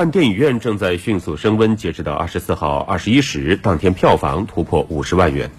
看电影院正在迅速升温截止到二十四号二十一时当天票房突破五十万元。